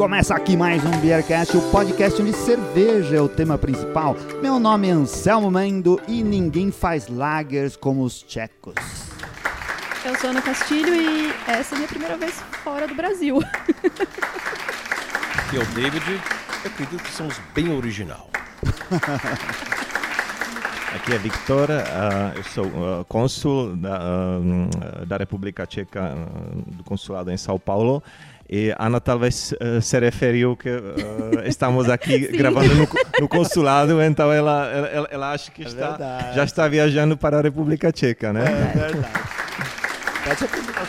começa aqui mais um Beercast, o podcast onde cerveja é o tema principal. Meu nome é Anselmo Mendo e ninguém faz lagers como os tchecos. Eu sou Ana Castilho e essa é a minha primeira vez fora do Brasil. Aqui é o David, eu acredito que somos bem original. Aqui é Victor, uh, eu sou uh, cônsul da, uh, da República Tcheca, do consulado em São Paulo. E Ana talvez se referiu que estamos aqui gravando no, no, consulado, então ela, ela, ela acha que é está, já está viajando para a República Tcheca, né? É verdade. Se apresentar,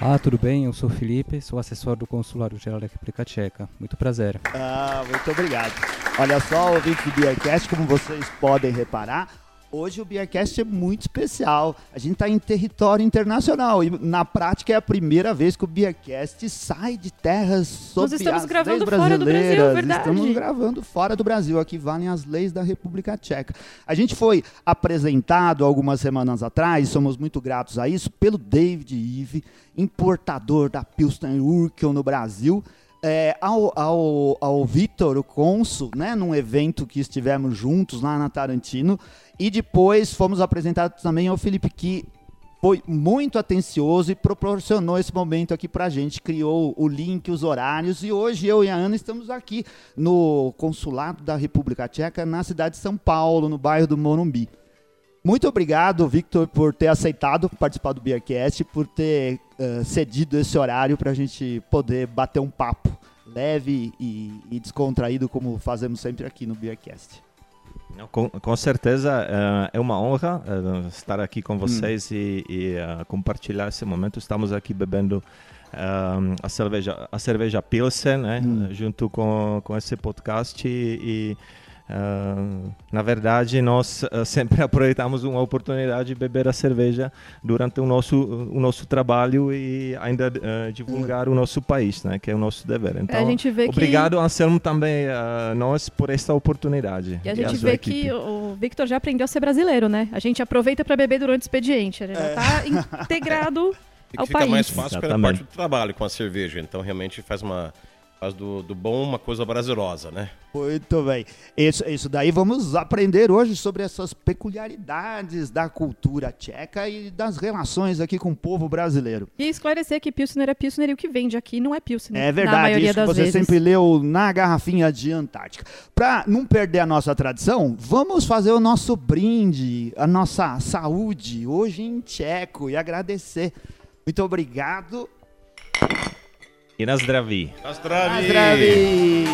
Ah, tudo bem? Eu sou Felipe, sou assessor do Consulado Geral da República Tcheca. Muito prazer. Ah, muito obrigado. Olha só, ouvintes do Beercast, como vocês podem reparar, hoje o Beercast é muito especial. A gente está em território internacional e na prática é a primeira vez que o Beercast sai de terras sob Nós estamos gravando fora do Brasil, brasileiras. verdade. Estamos gravando fora do Brasil. Aqui valem as leis da República Tcheca. A gente foi apresentado algumas semanas atrás, somos muito gratos a isso, pelo David Ive, importador da Pilsner Urquell no Brasil é, ao, ao, ao Vitor, o cônsul, né, num evento que estivemos juntos lá na Tarantino, e depois fomos apresentados também ao Felipe, que foi muito atencioso e proporcionou esse momento aqui pra gente, criou o link, os horários, e hoje eu e a Ana estamos aqui no consulado da República Tcheca, na cidade de São Paulo, no bairro do Morumbi. Muito obrigado, Victor, por ter aceitado participar do Beercast, por ter uh, cedido esse horário para a gente poder bater um papo leve e, e, descontraído, como fazemos sempre aqui no Beercast. Com, com certeza uh, é uma honra uh, estar aqui com vocês hum. e, e compartilhar esse momento. Estamos aqui bebendo a cerveja, a cerveja Pilsen, né, hum. junto com, com esse podcast e, e Uh, na verdade, nós uh, sempre aproveitamos uma oportunidade de beber a cerveja durante o nosso, o nosso trabalho e ainda uh, divulgar o nosso país, né, que é o nosso dever. Então, obrigado, que... Anselmo, também a nós por esta oportunidade. E a gente vê equipe. que o Victor já aprendeu a ser brasileiro, né? A gente aproveita para beber durante o expediente, ele já está é. integrado ao fica país. mais fácil pela parte do trabalho com a cerveja, então realmente faz uma Faz do, do bom uma coisa prazerosa, né? Muito bem. Isso, isso daí vamos aprender hoje sobre essas peculiaridades da cultura tcheca e das relações aqui com o povo brasileiro. E esclarecer que Pilsner é Pilsner e o que vende aqui não é Pilsner. É verdade, na maioria das você vezes. sempre leu na garrafinha de Antártica. Para não perder a nossa tradição, vamos fazer o nosso brinde, a nossa saúde hoje em tcheco e agradecer. Muito obrigado. I na zdraví. Na zdraví. Na zdraví.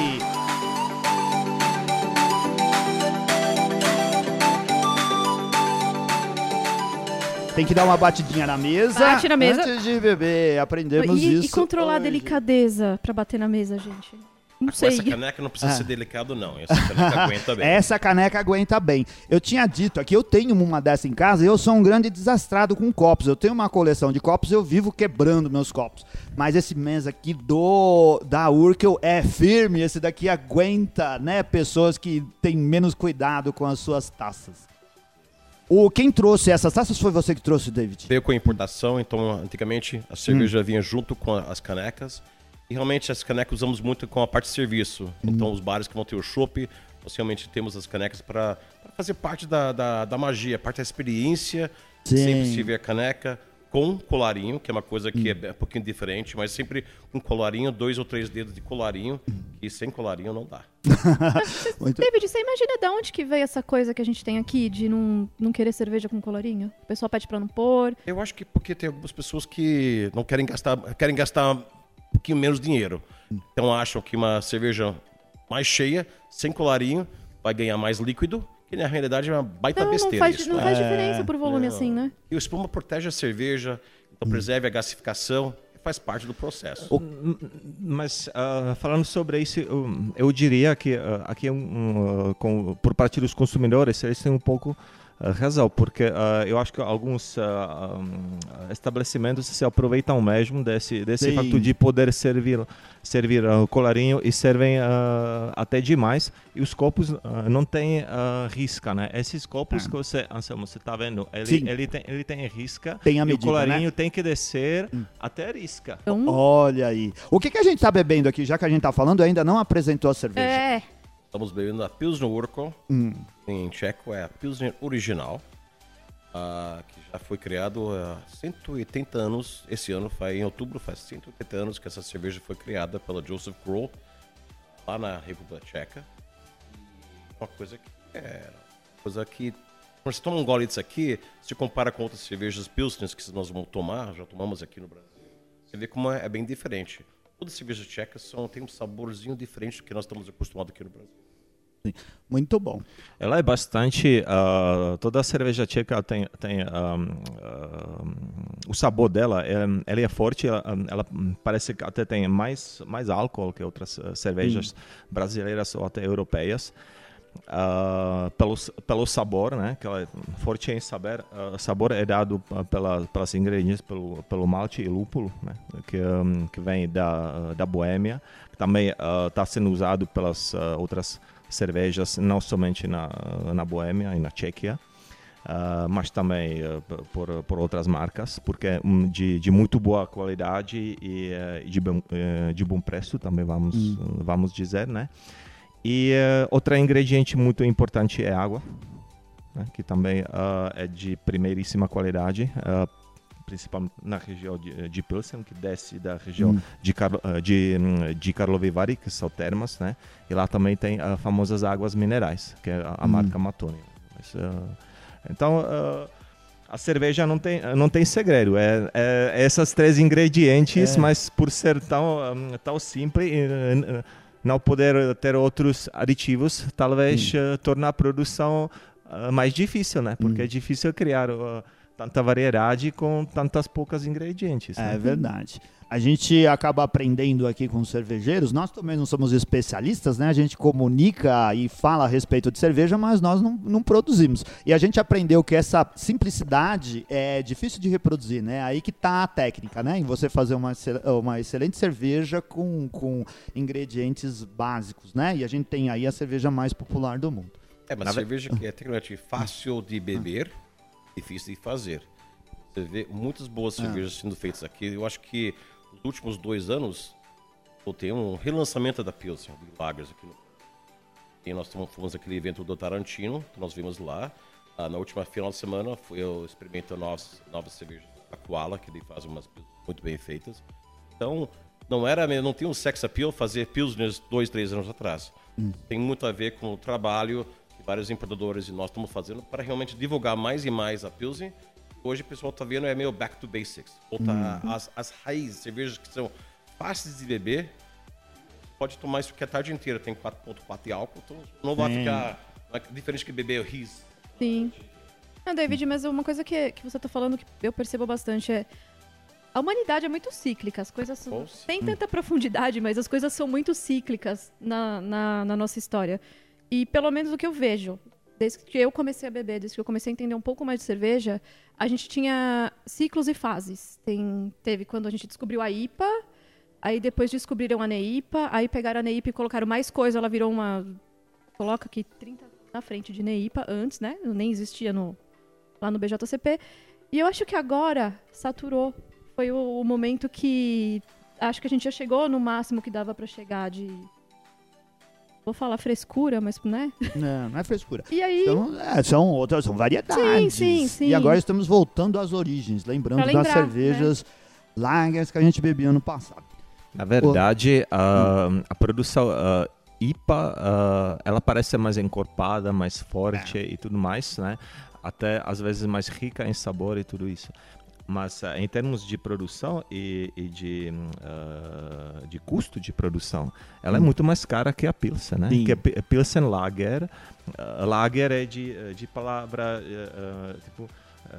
Tem que dar uma batidinha na mesa. Bate na mesa. Antes de beber, aprendemos e, isso. E controlar hoje. a delicadeza para bater na mesa, gente. Não sei. essa caneca não precisa Ah. ser delicado, não. Essa caneca aguenta bem. Essa caneca aguenta bem. Eu tinha dito aqui, eu tenho uma dessa em casa e eu sou um grande desastrado com copos. Eu tenho uma coleção de copos eu vivo quebrando meus copos. Mas esse mesa aqui do da Urkel é firme. Esse daqui aguenta, né? Pessoas que têm menos cuidado com as suas taças. O, quem trouxe essas taças foi você que trouxe, David? Veio com a importação, então antigamente a cerveja vinha junto com as canecas. E realmente as canecas usamos muito com a parte de serviço. Então os bares que vão ter o chopp, nós realmente temos as canecas para fazer parte da, da, da magia, parte da experiência. Sim. Sempre se vê a caneca com colarinho, que é uma coisa que é um pouquinho diferente, mas sempre com colarinho, dois ou três dedos de colarinho, e sem colarinho não dá. Muito- David, você imagina de onde que veio essa coisa que a gente tem aqui de não, não querer cerveja com colorinho? O pessoal pede pra não pôr. Eu acho que porque tem algumas pessoas que não querem gastar, querem gastar um pouquinho menos dinheiro. Então acham que uma cerveja mais cheia, sem colarinho, vai ganhar mais líquido, que na realidade é uma baita Não, não besteira faz, isso. não né? faz diferença por volume Não. assim, né? E o espuma protege a cerveja, então preserve a gasificação, faz parte do processo. Mas ah, falando sobre isso, eu, eu diria que ah, aqui é um, ah, com- por parte dos consumidores, eles têm um pouco razão, porque uh, eu acho que alguns uh, um, estabelecimentos se aproveitam mesmo desse, desse Sim. fato de poder servir servir o colarinho e servem até demais e os copos não têm risca, né? Esses copos Ah. que você, Anselmo, você está vendo, ele, Sim. ele, tem, ele tem risca Tem a e medida, o colarinho né? tem que descer até risca. Então, Olha aí. O que, que a gente tá bebendo aqui, já que a gente tá falando, ainda não apresentou a cerveja. é. Estamos bebendo a Pilsner Urquell, Hum. em tcheco é a Pilsner original, ah, que já foi criado há 180 anos. Esse ano, faz, em outubro, faz 180 anos que essa cerveja foi criada pela Joseph Kroll, lá na República Tcheca. Uma coisa que é coisa que quando você toma um gole disso aqui, se compara com outras cervejas Pilsners que nós vamos tomar, já tomamos aqui no Brasil, você vê como é, é bem diferente. Todas as cervejas tchecas são, têm um saborzinho diferente do que nós estamos acostumados aqui no Brasil. Muito bom. Ela é bastante. ah, toda a cerveja tcheca tem, tem ah, ah, o sabor dela. É, ela é forte. Ela, ela parece que até tem mais mais álcool que outras cervejas brasileiras ou até europeias. Ah, pelo pelo sabor, né? Que ela é forte em sabor. ah, sabor é dado pela, pelas ingredientes pelo pelo malte e lúpulo, né? Que hum, que vem da da Boêmia. Também está sendo usado pelas outras cervejas, não somente na, na Boêmia e na Tchequia, ah, mas também p- por, por outras marcas, porque é um, de, de muito boa qualidade e eh, de, bom, eh, de bom preço, também vamos, vamos dizer, né? E outro ingrediente muito importante é água, né? que também ah, é de primeiríssima qualidade, ah, principalmente na região de, de Pilsen, que desce da região de, Carlo, ah, de, hum, de Karlovy Vary, que são termas, né? E lá também tem as famosas águas minerais, que é a, a marca Matone. Mas, ah, então, ah, a cerveja não tem, não tem segredo. É, é esses três ingredientes, É. mas por ser tão, hum, tão simples, eh, não poder ter outros aditivos, talvez eh, torne a produção mais difícil, né? Porque é difícil criar tanta variedade com tantas poucas ingredientes. É né? verdade. A gente acaba aprendendo aqui com os cervejeiros. Nós também não somos especialistas, né? A gente comunica e fala a respeito de cerveja, mas nós não, não produzimos. E a gente aprendeu que essa simplicidade é difícil de reproduzir, né? Aí que tá a técnica, né? Em você fazer uma, uma excelente cerveja com, com ingredientes básicos, né? E a gente tem aí a cerveja mais popular do mundo. É, mas Na ve- cerveja que é tecnicamente fácil de beber, difícil de fazer. Você vê muitas boas cervejas sendo feitas aqui. Eu acho que nos últimos dois anos eu tenho um relançamento da Pilsen, de Lagers aqui no e nós fomos- aquele evento do Tarantino, que nós vimos lá. Ah, na última final de semana eu experimentei novas, novas cervejas da Koala, que ele faz umas muito bem feitas. Então, não era não tinha um sex appeal fazer Pilsners dois, três anos atrás. Tem muito a ver com o trabalho que vários empreendedores e nós estamos fazendo para realmente divulgar mais e mais a Pilsen. Hoje o pessoal está vendo é meio back to basics. Voltar às, às raízes, cervejas que são fáceis de beber, pode tomar isso aqui a tarde inteira. Tem 4.4 de álcool, então não vai Sim. ficar é diferente que beber o Riz. Sim. Não, David, mas uma coisa que, que você tá falando que eu percebo bastante é. A humanidade é muito cíclica, as coisas são, tem tanta profundidade, mas as coisas são muito cíclicas na, na, na nossa história. E pelo menos o que eu vejo, desde que eu comecei a beber, desde que eu comecei a entender um pouco mais de cerveja, a gente tinha ciclos e fases. Tem, teve quando a gente descobriu a IPA, aí depois descobriram a NEIPA, aí pegaram a NEIPA e colocaram mais coisa, ela virou uma. Coloca aqui 30 na frente de NEIPA antes, né? Nem existia no, lá no BJCP. E eu acho que agora saturou. Foi o, o momento que acho que a gente já chegou no máximo que dava pra chegar de vou falar frescura, mas né? Não, não é frescura. E aí Então, é, são outras, são variedades. Sim, sim, sim. E agora estamos voltando às origens, lembrando lembrar, né? das cervejas lagers que a gente bebia ano passado. Na verdade, a, a produção ah, IPA, ah, ela parece ser mais encorpada, mais forte e tudo mais, né? Até às vezes mais rica em sabor e tudo isso. Mas em termos de produção e, e de, hum, ah, de custo de produção, ela é muito mais cara que a Pilsen, né? Sim. Que a Pi- a Pilsen Lager, ah, Lager é de, de palavra, eh, ah, tipo,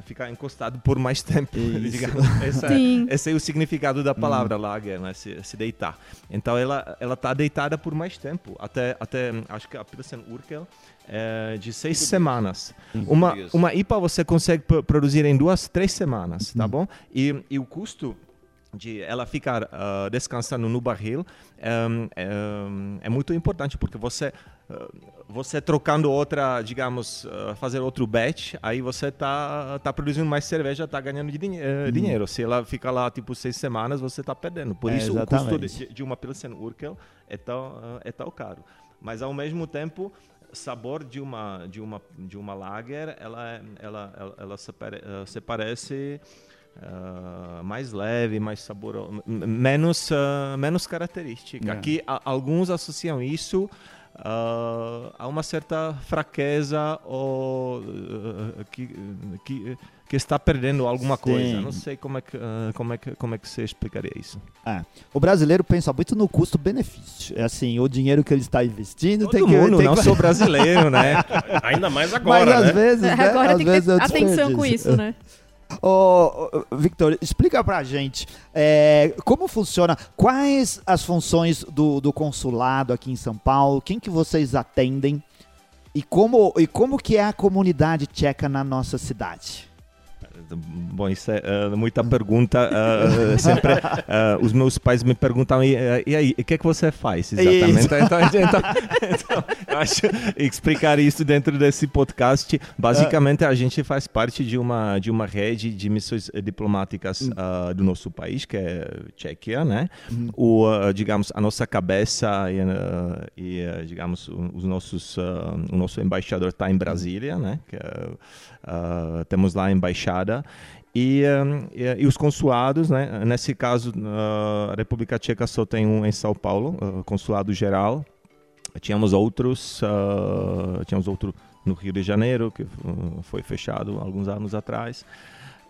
ficar encostado por mais tempo. Essa, Sim. esse é o significado da palavra lager, né? Se, se deitar. Então ela ela tá deitada por mais tempo. Até até hum, acho que a Pilsen Urquell é de seis semanas. Uma, uma IPA você consegue produzir em duas, três semanas, tá bom? E, e o custo de ela ficar uh, descansando no barril um, um, é muito importante porque você uh, você trocando outra digamos uh, fazer outro batch aí você tá tá produzindo mais cerveja está ganhando de dinhe uhum. dinheiro se ela fica lá tipo seis semanas você está perdendo por é, isso exatamente. o custo de, de, uma pilsen Urkel é tão é tão caro mas ao mesmo tempo sabor de uma de uma de uma lager ela ela ela, ela se, se parece Uh, mais leve, mais saboroso, menos, uh, menos característica. Yeah. Aqui a, alguns associam isso uh, a uma certa fraqueza ou que, que, que, está perdendo alguma Sim. coisa. Não sei como é que, como é que, como é que você explicaria isso. É. O brasileiro pensa muito no custo-benefício. É assim, o dinheiro que ele está investindo Todo tem que... Mundo, tem não que... sou brasileiro, né? Ainda mais agora, Mas né? às vezes, né? Agora às tem vezes que ter atenção com isso, né? Ô, Victor, explica pra gente é, como funciona, quais as funções do, do consulado aqui em São Paulo, quem que vocês atendem e como, e como que é a comunidade tcheca na nossa cidade? Bom, isso é uh, muita pergunta. Uh, sempre uh, os meus pais me perguntam e, e aí, o que é que você faz exatamente? Então, então, então, então, eu acho explicar isso dentro desse podcast. Basicamente, a gente faz parte de uma de uma rede de missões diplomáticas uh, do nosso país, que é Tchequia, né? Uhum. O, digamos, a nossa cabeça e, e digamos, os nossos, o nosso embaixador está em Brasília, né? Que é, Uh, temos lá a embaixada e, um, e, e, os consulados, né? Nesse caso, uh, a República Tcheca só tem um em São Paulo, uh, consulado geral. Tínhamos outros, tínhamos outro no Rio de Janeiro que foi fechado alguns anos atrás.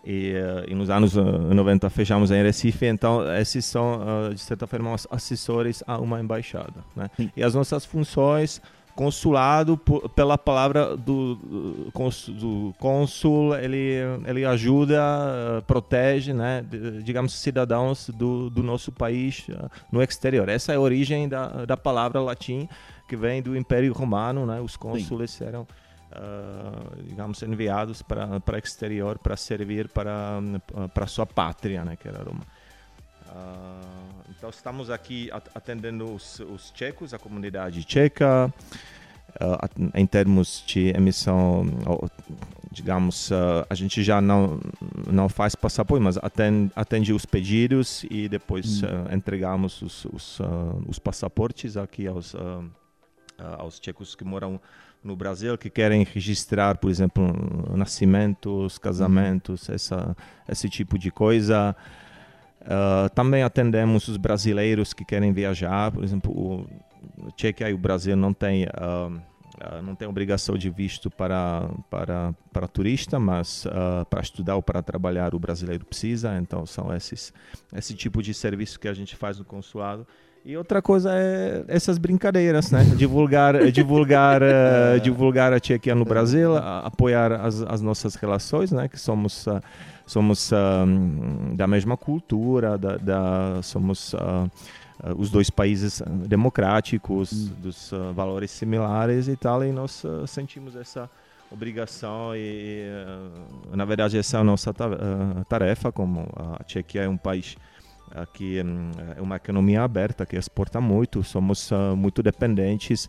E, e, nos anos 90 fechamos em Recife, então esses são, de certa forma, assessores a uma embaixada. Né? E as nossas funções consulado pela palavra do, do cônsul, ele, ele ajuda, protege, né, digamos, cidadãos do, do nosso país eh, no exterior. Essa é a origem da, da palavra latim que vem do Império Romano, né? Os cônsules Sim. eram Uh, digamos enviados para para exterior para servir para para sua pátria né que era Roma uh, então estamos aqui atendendo os, os tchecos, a comunidade tcheca, uh, em termos de emissão, digamos, uh, a gente já não não faz passaporte, mas atende, atende os pedidos e depois hum. entregamos os, os, os, passaportes aqui aos aos tchecos que moram no Brasil que querem registrar, por exemplo, nascimentos, casamentos, hum. essa esse tipo de coisa. Uh, também atendemos os brasileiros que querem viajar, por exemplo, o Tchequia e o Brasil não tem uh, uh, não tem obrigação de visto para para para turista, mas para estudar ou para trabalhar o brasileiro precisa. Então são esses esse tipo de serviço que a gente faz no consulado. E outra coisa é essas brincadeiras, né? Divulgar, divulgar, uh, divulgar a Tchequia no Brasil, apoiar as, as nossas relações, né? Que somos uh, somos uh, da mesma cultura, da, da somos uh, os dois países democráticos, hum. dos valores similares e tal, e nós sentimos essa obrigação e, na verdade, essa é a nossa tarefa, como a Tchequia é um país que hum, é uma economia aberta, que exporta muito, somos muito dependentes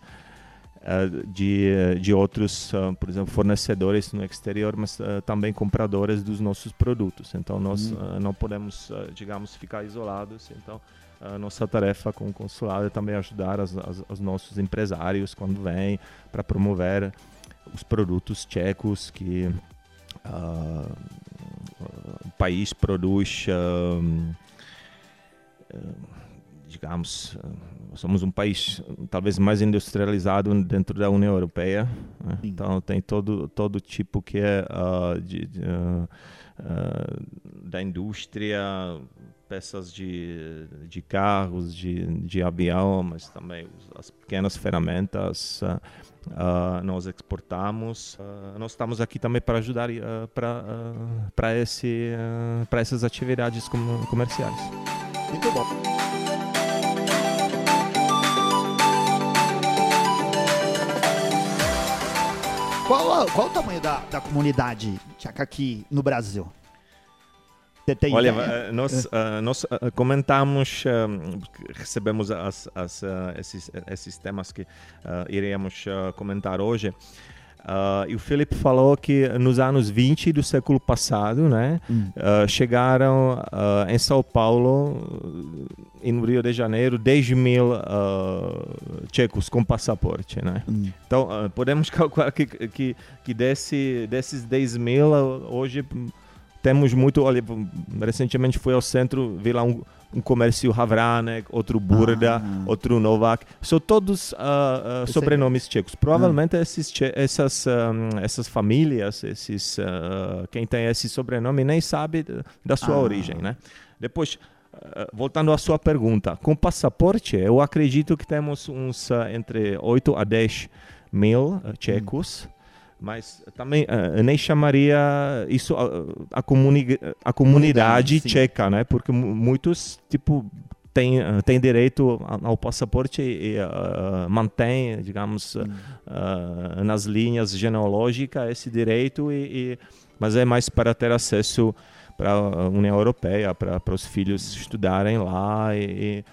eh, de, de outros, uh, por exemplo, fornecedores no exterior, mas uh, também compradores dos nossos produtos. Então, nós uhum. não podemos, digamos, ficar isolados. Então, a nossa tarefa com o consulado é também ajudar as, as, os nossos empresários quando vêm para promover os produtos tchecos que o país produz digamos, somos um país talvez mais industrializado dentro da União Europeia. Né? Então tem todo todo tipo que é uh, de, de, uh, uh, da indústria, peças de, de carros, de, de avião, mas também as pequenas ferramentas. nós exportamos. nós estamos aqui também para ajudar para esse para essas atividades comerciais. Bom. Qual, qual o tamanho da, da comunidade tcheca aqui no Brasil? Tem Olha, ideia? eh, nós, eh, nós eh, comentamos, recebemos as, as, esses, esses temas que iríamos eh, comentar hoje. Ah, e o Felipe falou que nos anos 20 do século passado, né, Hum. ah, chegaram ah, em São Paulo e no Rio de Janeiro 10 mil tchecos com passaporte, né? Hum. Então, podemos calcular que, que, que desse, desses 10 mil, hoje hum, temos muito. Olha, recentemente fui ao centro, vi lá um, um comércio Havranek, outro Burda, Ah. outro Novak. São todos ah, ah, Esse sobrenomes tchecos. Provavelmente esses, tche- essas, ah, essas famílias, esses, ah, quem tem esse sobrenome, nem sabe da- sua Ah. origem, né? Depois. ah, Voltando à sua pergunta, com passaporte, eu acredito que temos uns ah, entre 8 a 10 mil ah, tchecos, mas também ah, nem chamaria isso a, a, comuni a comunidade sim. tcheca, né? Porque mu- muitos, tipo, têm ah, têm direito ao passaporte e ah, mantém, digamos, Hum. ah, nas linhas genealógicas esse direito, e, e- mas é mais para ter acesso para a União Europeia, para, para os filhos estudarem lá e, e eh,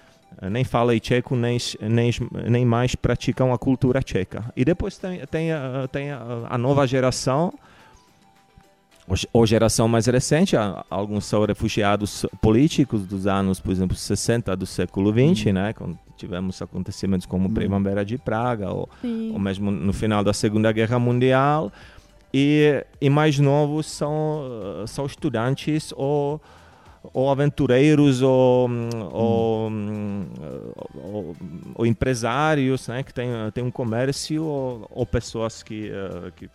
nem falam tcheco, nem, nem, nem mais praticam a cultura tcheca. E depois tem, tem, a, tem a, nova geração, ou ge- ou geração mais recente, alguns são refugiados políticos dos anos, por exemplo, 60 do século 20, né, quando tivemos acontecimentos como Hum. Primavera de Praga, ou, ou mesmo no final da Segunda Guerra Mundial. E, e mais novos são, são estudantes ou, ou aventureiros ou, hum, ou, hum, ou- ou empresários né, que têm, têm um comércio ou, ou pessoas que, eh, que,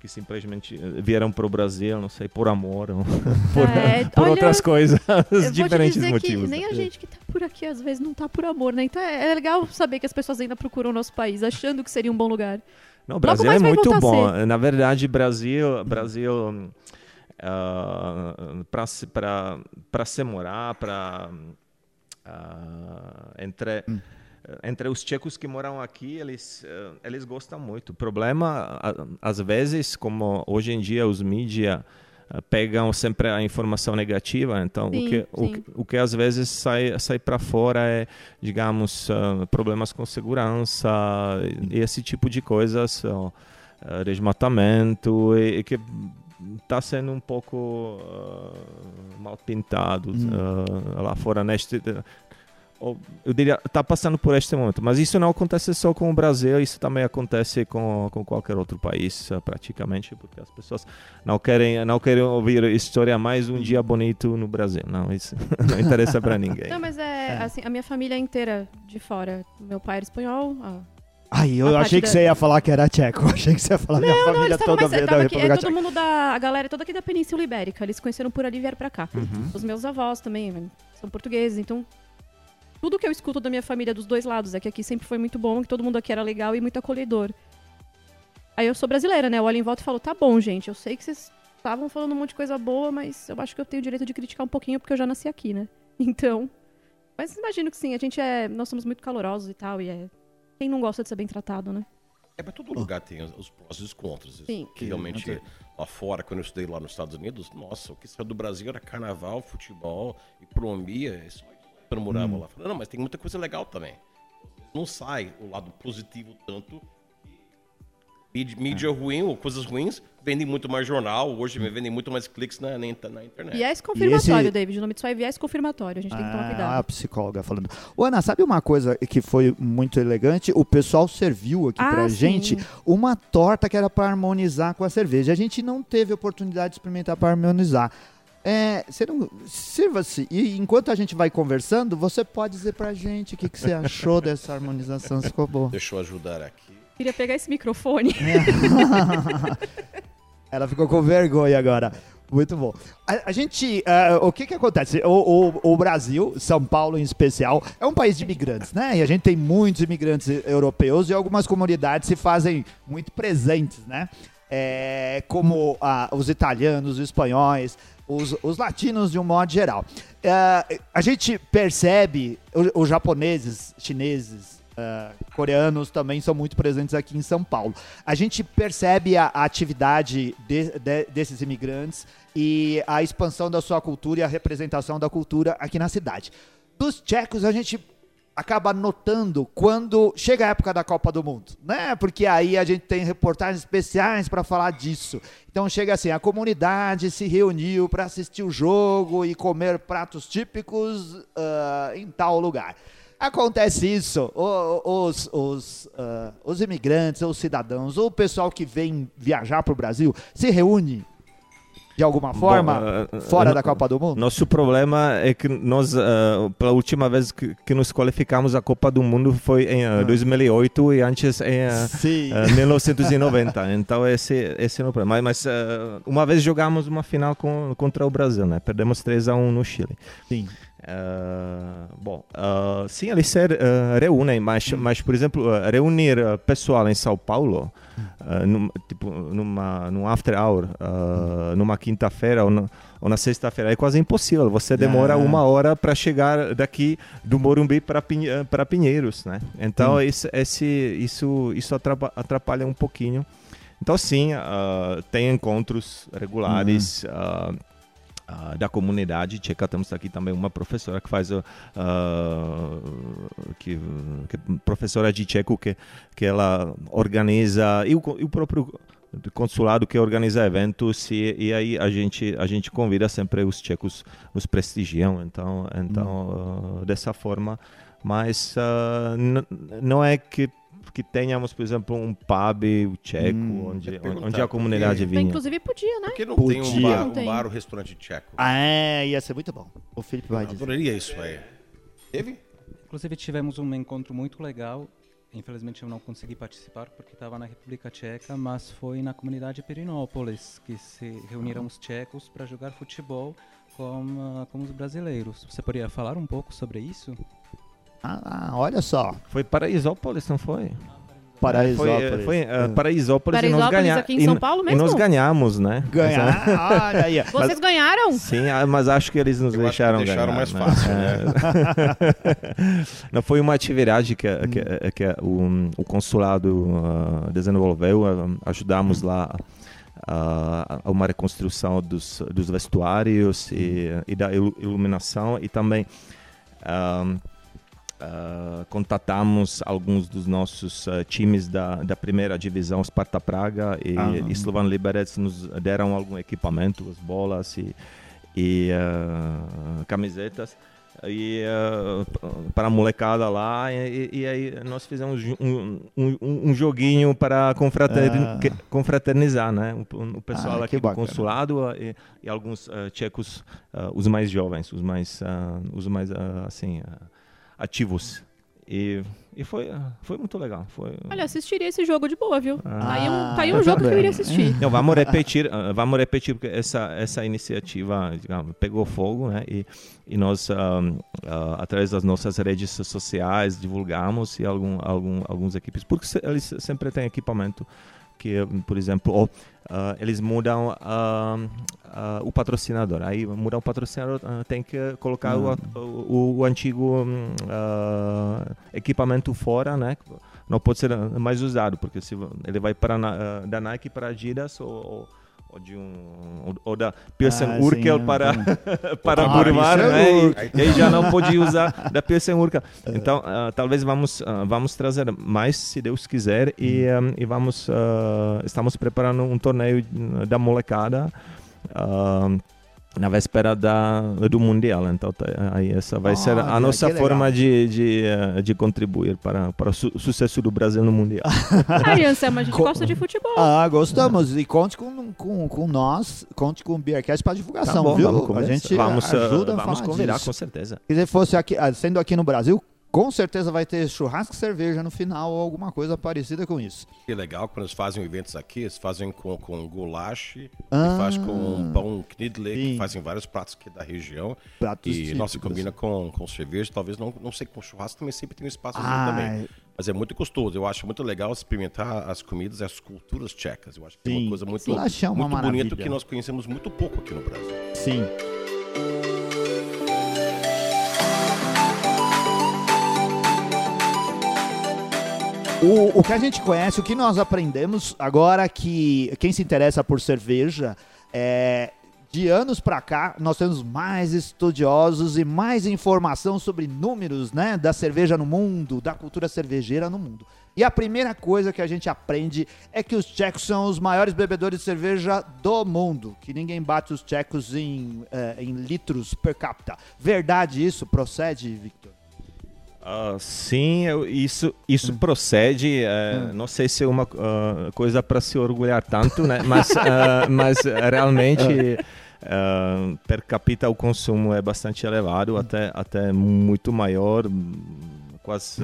que simplesmente vieram para o Brasil, não sei, por amor ou por, É, por olha, outras coisas, diferentes dizer motivos. que nem a gente que tá por aqui às vezes não tá por amor, né? Então é é legal saber que as pessoas ainda procuram o nosso país, achando que seria um bom lugar. Não, o Brasil é muito bom. Na verdade, Brasil, Brasil para se morar, para entre Hum. entre os tchecos que moram aqui, eles eh, eles gostam muito. O problema às vezes, como hoje em dia os mídia eh, pegam sempre a informação negativa, então Sim, o que o, que- o que às vezes sai sai para fora é digamos, ah, problemas com segurança e esse tipo de coisas, ah, desmatamento, e, e que está sendo um pouco ah, mal pintado Hum. ah, lá fora neste ou, eu diria está passando por este momento mas isso não acontece só com o Brasil isso também acontece com, com qualquer outro país ah, praticamente porque as pessoas não querem não querem ouvir história mais um dia bonito no Brasil não isso não interessa para ninguém Não, mas é, É. assim, a minha família é inteira de fora. Meu pai era espanhol. ah, Ai, eu a achei que da- você ia falar que era tcheco. Eu achei que você ia falar minha Não, não, família toda veio da é, República todo Tcheca. mundo da. A galera toda aqui da Península Ibérica. Eles se conheceram por ali e vieram pra cá. Uhum. Os meus avós também são portugueses, então. Tudo que eu escuto da minha família dos dois lados é que aqui sempre foi muito bom, que todo mundo aqui era legal e muito acolhedor. Aí eu sou brasileira, né? Eu olho em volta e falo, tá bom, gente, eu sei que vocês estavam falando um monte de coisa boa, mas eu acho que eu tenho o direito de criticar um pouquinho porque eu já nasci aqui, né? Então. Mas imagino que sim, a gente é. Nós somos muito calorosos e tal, e é. Quem não gosta de ser bem tratado, né? É, mas todo lugar tem os- prós e os contras. Sim. Que realmente, lá fora, quando eu estudei lá nos Estados Unidos, nossa, o que saiu do Brasil era carnaval, futebol, economia, é só isso quando eu morava lá. Falei, não, mas tem muita coisa legal também. Não sai o lado positivo tanto. Mídia, mídia ruim ou coisas ruins vendem muito mais jornal, hoje vendem muito mais cliques na, na, na internet. Viés confirmatório, esse- David. O nome disso é viés confirmatório. A gente tem que tomar Ah, cuidado. a psicóloga falando. Ô, Ana, sabe uma coisa que foi muito elegante? O pessoal serviu aqui Ah, pra sim. gente uma torta que era pra harmonizar com a cerveja. A gente não teve oportunidade de experimentar pra harmonizar. É, você não. Sirva-se. E enquanto a gente vai conversando, você pode dizer pra gente o que, que você achou dessa harmonização. Se ficou boa. Deixa eu ajudar aqui. Queria pegar esse microfone. Ela ficou com vergonha agora. Muito bom. A, a gente, ah, o que que acontece? O, o- o Brasil, São Paulo em especial, é um país de imigrantes, né? E a gente tem muitos imigrantes europeus e algumas comunidades se fazem muito presentes, né? É, como ah, os italianos, os espanhóis, os, os latinos de um modo geral. Ah, a gente percebe o- os japoneses, chineses, Uh, coreanos também são muito presentes aqui em São Paulo. A gente percebe a, a atividade de, de, desses imigrantes e a expansão da sua cultura e a representação da cultura aqui na cidade. Dos tchecos, a gente acaba notando quando chega a época da Copa do Mundo, né? Porque aí a gente tem reportagens especiais para falar disso. Então chega assim, a comunidade se reuniu para assistir o jogo e comer pratos típicos uh, em tal lugar. Acontece isso, os, os, uh, os imigrantes, os cidadãos, ou o pessoal que vem viajar para o Brasil se reúne de alguma forma Bom, uh, fora uh, da Copa do Mundo? Nosso problema é que nós, uh, pela última vez que, que, nos qualificamos à Copa do Mundo foi em uh, 2008 e antes em 1990. então esse, esse é o problema. Mas, mas uma vez jogamos uma final com, contra o Brasil, né? Perdemos 3 a 1 no Chile. Sim. Uh, bom, uh, sim, eles se uh, reúnem, mas, hum. mas, por exemplo, reunir pessoal em São Paulo, num, tipo, numa, num after hour, hum. numa quinta-feira ou, no, ou, na sexta-feira, é quase impossível. Você demora é. uma hora para chegar daqui do Morumbi para Pinheiros, né? Então, esse, esse, isso, isso atrapalha, atrapalha um pouquinho. Então, sim, tem encontros regulares. Hum Uh, da comunidade tcheca. Temos aqui também uma professora que faz, uh, que, que, professora de tcheco, que, que ela organiza, e o, e o próprio consulado que organiza eventos e, e, aí a gente a gente convida sempre os tchecos nos prestigiam então então hum. uh, dessa forma mas não é que que tenhamos, por exemplo, um pub tcheco, hum, onde, onde a comunidade porque... vinha. Inclusive podia, né? Por que não podia. tem um bar, um bar ou restaurante tcheco? Ah, é, ia ser muito bom. O Felipe vai Eu dizer. adoraria isso aí. Teve? Inclusive tivemos um encontro muito legal. Infelizmente eu não consegui participar porque estava na República Tcheca, mas foi na comunidade Perinópolis que se reuniram os tchecos para jogar futebol com, uh, com os brasileiros. Você poderia falar um pouco sobre isso? Ah, olha só. Foi Paraisópolis, não foi? Paraisópolis. Foi, foi uh, Paraisópolis, Paraisópolis e nós ganhamos. aqui em São Paulo mesmo? E nós ganhamos, né? Ganhar? Olha aí. Vocês mas, ganharam? Sim, ah, mas acho que eles nos Eu deixaram, deixaram ganhar. mais né? fácil, né? Não, foi uma atividade que, que, que o, o consulado uh, desenvolveu, uh, ajudamos lá a uh, uma reconstrução dos, dos vestuários e, e da iluminação e também uh, Uh, contatamos alguns dos nossos uh, times da, da primeira divisão Sparta Praga e, ah, e Slovan Liberec nos deram algum equipamento, as bolas e, e uh, camisetas. E para a molecada lá e, e, aí nós fizemos um, um, um joguinho para confraterni ah. confraternizar né? O, o pessoal ah, aqui do consulado e, e alguns tchecos os mais jovens os mais os mais assim ativos. E, e foi, foi muito legal. Foi... Olha, assistiria esse jogo de boa, viu? Ah, tá aí um, tá aí um jogo que eu iria assistir. Não, vamos repetir, uh, vamos repetir, porque essa, essa iniciativa digamos, pegou fogo, né? E, e nós, uh, uh, através das nossas redes sociais, divulgamos e algum, algum, alguns equipes, porque eles sempre têm equipamento que, por exemplo, ou, uh, eles mudam uh, uh, o patrocinador. Aí mudar o patrocinador tem que colocar o, o, o, antigo um, equipamento fora, né? Não pode ser mais usado, porque se ele vai para da Nike para Adidas ou ou de um ou da Pearson ah, Urkel sim, para para ah, Burmar, né? E, e, já não pode usar da Pearson Urkel. Então, uh, talvez vamos uh, vamos trazer mais, se Deus quiser, e, um, e vamos uh, estamos preparando um torneio da molecada. Uh, na véspera da, do Mundial. Então, tá, aí essa vai oh, ser a nossa forma de, de, eh, de, contribuir para, para o su sucesso do Brasil no Mundial. Aí, Anselmo, a gente Co gosta de futebol. Ah, gostamos. E conte com, com, com nós, conte com o Beercast para divulgação, tá bom, viu? a gente vamos, eh, ajuda uh, vamos convidar, disso. com certeza. Se fosse aqui, ah, sendo aqui no Brasil, com certeza vai ter churrasco e cerveja no final ou alguma coisa parecida com isso. Que legal, quando eles fazem eventos aqui, eles fazem com, com goulash, ah, faz com pão knidle, que fazem vários pratos aqui da região. Pratos e, típicos. nossa, combina com, com cerveja, talvez não, não sei, com churrasco também sempre tem um espaço ah, também. Mas é muito gostoso. Eu acho muito legal experimentar as comidas e as culturas tchecas. Eu acho que Sim. é uma coisa muito, é muito bonita que nós conhecemos muito pouco aqui no Brasil. Sim. O, o que a gente conhece, o que nós aprendemos agora que quem se interessa por cerveja, é, de anos para cá, nós temos mais estudiosos e mais informação sobre números né, da cerveja no mundo, da cultura cervejeira no mundo. E a primeira coisa que a gente aprende é que os tchecos são os maiores bebedores de cerveja do mundo, que ninguém bate os tchecos em, eh, em litros per capita. Verdade isso? Procede, Victor? Uh, sim, eu, isso, isso hum. procede. Uh, hum. Não sei se é uma uh, coisa para se orgulhar tanto, né? mas, mas realmente per capita o consumo é bastante elevado, hum. até, até muito maior, quase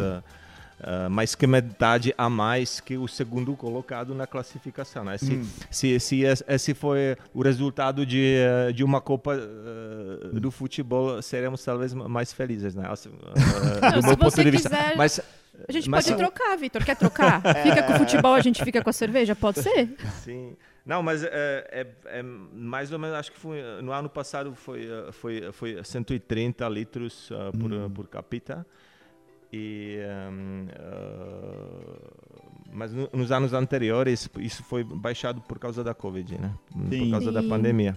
Uh, mais que metade a mais que o segundo colocado na classificação. Né? Se, hum. se, se esse foi o resultado de, eh, de uma Copa uh, do futebol, seremos talvez mais felizes, né? Uh, do meu ponto de vista. Quiser... Mas, a gente mas pode trocar, Vitor. Quer trocar? Fica com o futebol, a gente fica com a cerveja? Pode ser? Sim. Não, mas é, é, é, mais ou menos, acho que foi, no ano passado foi, foi, foi 130 litros uh, por, hum. por capita. E, um, uh, mas no, nos anos anteriores isso foi baixado por causa da Covid, né? Sim. Por causa Sim. da pandemia.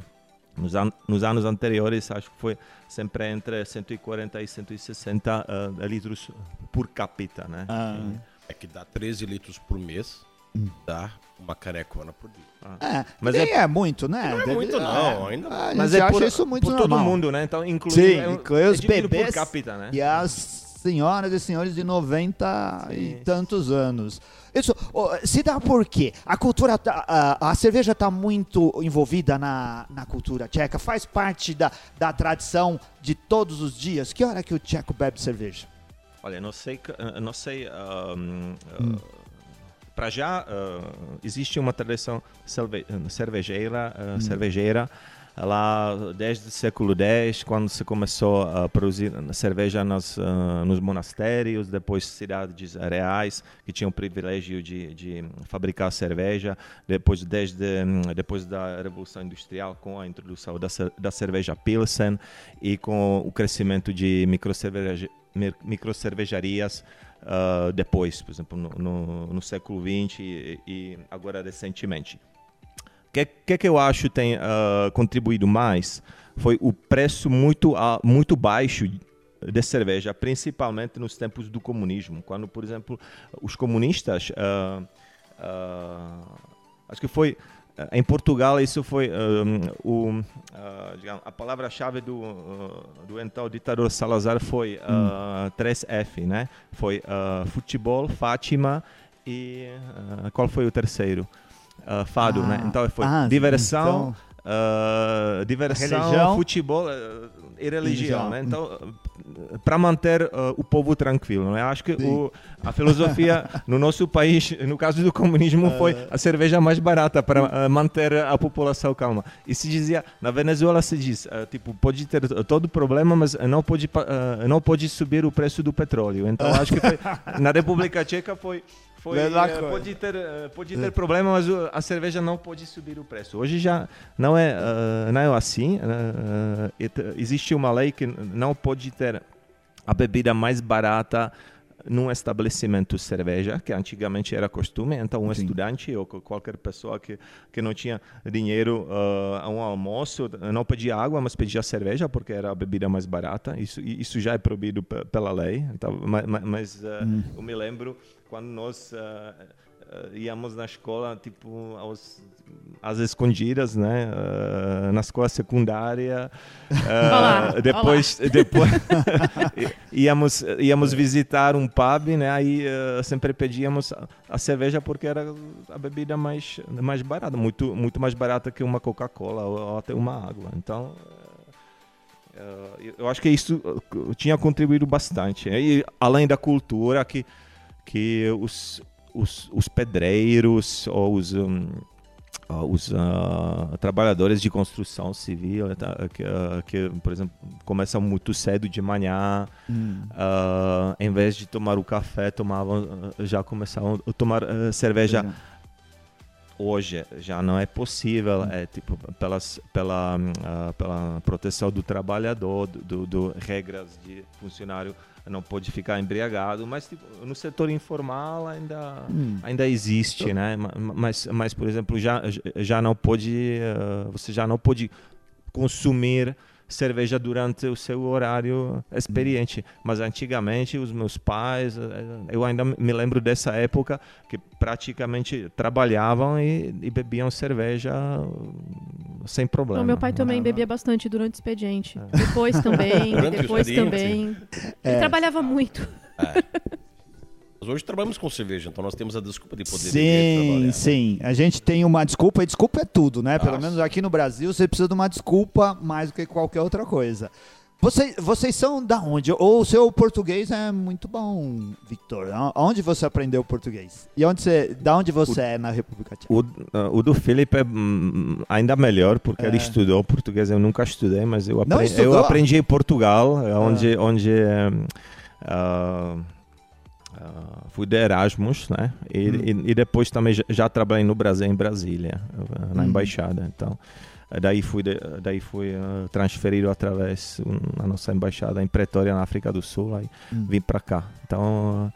Nos, an nos, anos anteriores acho que foi sempre entre 140 e 160 uh, litros por capita, né? Ah. É que dá 13 litros por mês, hum. dá uma canecona por dia. Ah. É, mas é, é, muito, né? Não é muito, não. Ainda... Ah, mas é por, isso muito por todo mundo, né? Então inclui, Sim, é, inclui os bebês por capita, né? E as senhoras e senhores de 90 Sim. e tantos anos. Isso se dá por quê? A cultura, tá, a, a cerveja está muito envolvida na, na cultura tcheca, faz parte da, da tradição de todos os dias. Que hora que o tcheco bebe cerveja? Olha, não sei, não sei. Um, hum. uh, para já uh, existe uma tradição cerve cervejeira, uh, hum. cervejeira lá desde o século X, quando se começou a produzir cerveja nos, uh, nos monastérios, depois cidades reais que tinham o privilégio de, de fabricar cerveja, depois desde depois da revolução industrial com a introdução da, da cerveja Pilsen e com o crescimento de microcerveja, microcervejarias uh, depois, por exemplo, no, no, no século XX e, e agora recentemente que, que, que eu acho tem uh, contribuído mais foi o preço muito, uh, muito baixo de cerveja, principalmente nos tempos do comunismo, quando, por exemplo, os comunistas, uh, acho que foi em Portugal isso foi um, o, digamos, a palavra-chave do, do então ditador Salazar foi hum. 3F, né? Foi futebol, Fátima e qual foi o terceiro? Uh, fado, né? ah, né? Então foi ah, diversão, então, uh, diversão, religião, futebol uh, e religião, religião. né? Então para manter o povo tranquilo, né? Acho que o, a filosofia no nosso país, no caso do comunismo, foi a cerveja mais barata para manter a população calma. E se dizia na Venezuela se diz tipo pode ter todo problema, mas não pode não pode subir o preço do petróleo. Então acho que foi, na República Tcheca foi foi, uh, pode ter, uh, pode ter problema, mas a cerveja não pode subir o preço. Hoje já não é, uh, não é assim. existe uma lei que não pode ter a bebida mais barata num estabelecimento de cerveja, que antigamente era costume, então um Sim. estudante ou qualquer pessoa que, que não tinha dinheiro uh, a um almoço não pedia água, mas pedia cerveja, porque era a bebida mais barata. Isso, isso já é proibido pela lei. Então, mas, mas uh, hum. eu me lembro quando nós uh, uh, íamos na escola, tipo, aos, às escondidas, né? Uh, na escola secundária. Olá, depois olá. depois íamos, íamos visitar um pub, né? Aí sempre pedíamos a cerveja porque era a bebida mais, mais barata, muito, muito mais barata que uma Coca-Cola ou, ou até uma água. Então... Eu acho que isso tinha contribuído bastante. E, além da cultura, que que os, os, os pedreiros ou os, um, os uh, trabalhadores de construção civil, tá, que, uh, que, por exemplo, começam muito cedo de manhã, hum. uh, em vez de tomar o café, tomavam, já começavam a tomar cerveja hoje. Já não é possível, é tipo pelas, pela, pela proteção do trabalhador, do, do, do, regras de funcionário não pode ficar embriagado, mas tipo, no setor informal ainda hum. ainda existe, né? Mas, mas por exemplo já já não pode uh, você já não pode consumir cerveja durante o seu horário experiente. Mas antigamente os meus pais, eh, eu ainda me lembro dessa época que praticamente trabalhavam e, e bebiam cerveja sem problema. meu pai também bebia bastante durante o expediente. É. Depois também, depois também. É. Ele trabalhava muito. É. Mas hoje trabalhamos com cerveja, então nós temos a desculpa de poder Sim, sim. A gente tem uma desculpa, e desculpa é tudo, né? Nossa. Pelo menos aqui no Brasil você precisa de uma desculpa mais do que qualquer outra coisa. Vocês, vocês são da onde? Ou o seu português é muito bom, Victor? Onde você aprendeu português? E onde você, da onde você o, é na República Tcheca? O, uh, o do Felipe é hum, ainda melhor, porque é. ele estudou português. Eu nunca estudei, mas eu, aprendi, eu aprendi em Portugal, onde, ah. onde uh, Uh, fui de Erasmus, né? E, hum. e, e, depois também já, já, trabalhei no Brasil, em Brasília, na hum. embaixada. Então, daí fui, de, daí fui uh, transferido através da nossa embaixada em Pretória, na África do Sul, aí hum. vim para cá. Então,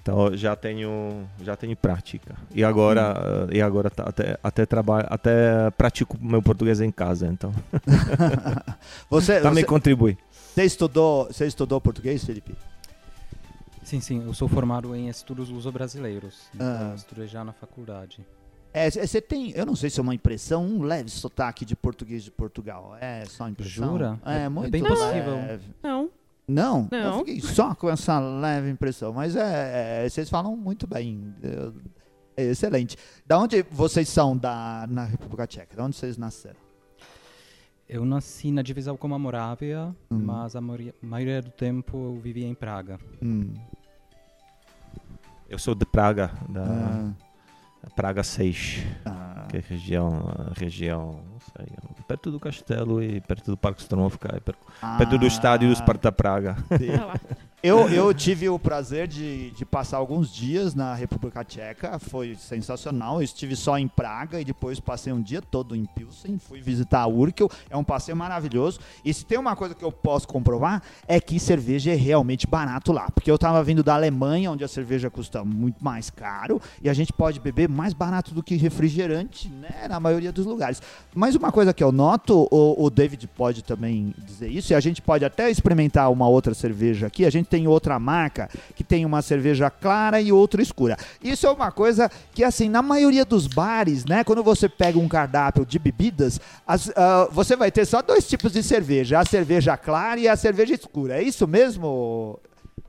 então já tenho já tenho prática. E agora hum. e agora tá, até até trabalho, até pratico meu português em casa, então. você também você, contribui. Você estudou, você estudou português, Felipe? Sim, sim. Eu sou formado em estudos luso-brasileiros. Então ah. estudei já na faculdade. É, você tem, eu não sei se é uma impressão, um leve sotaque de português de Portugal. É só impressão? Jura? É, é muito é bem possível. Leve. Não. Não? Não. Eu fiquei só com essa leve impressão. Mas é, é vocês falam muito bem. É excelente. Da onde vocês são da, na República Tcheca? Da onde vocês nasceram? Eu nasci na divisão com a Morávia, hum. mas a maioria do tempo eu vivia em Praga. Hum. Eu sou de Praga, da ah. Praga 6, ah. que é região, região perto do castelo e perto do Parque Stromovka, perto, ah. perto do estádio do Sparta Praga. Eu, eu tive o prazer de, de passar alguns dias na República Tcheca, foi sensacional. Eu estive só em Praga e depois passei um dia todo em Pilsen, fui visitar a Urkel, é um passeio maravilhoso. E se tem uma coisa que eu posso comprovar, é que cerveja é realmente barato lá. Porque eu estava vindo da Alemanha, onde a cerveja custa muito mais caro, e a gente pode beber mais barato do que refrigerante, né, na maioria dos lugares. Mas uma coisa que eu noto, o, o David pode também dizer isso, e a gente pode até experimentar uma outra cerveja aqui, a gente tem outra marca que tem uma cerveja clara e outra escura. Isso é uma coisa que, assim, na maioria dos bares, né, quando você pega um cardápio de bebidas, as, uh, você vai ter só dois tipos de cerveja: a cerveja clara e a cerveja escura. É isso mesmo,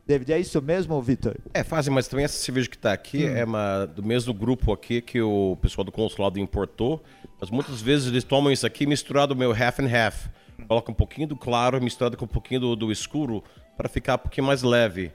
David, é isso mesmo, Vitor? É, fazem, mas também essa cerveja que está aqui hum. é uma, do mesmo grupo aqui que o pessoal do consulado importou. Mas muitas vezes eles tomam isso aqui misturado meu half and half. Coloca um pouquinho do claro misturado com um pouquinho do, do escuro para ficar um pouquinho mais leve.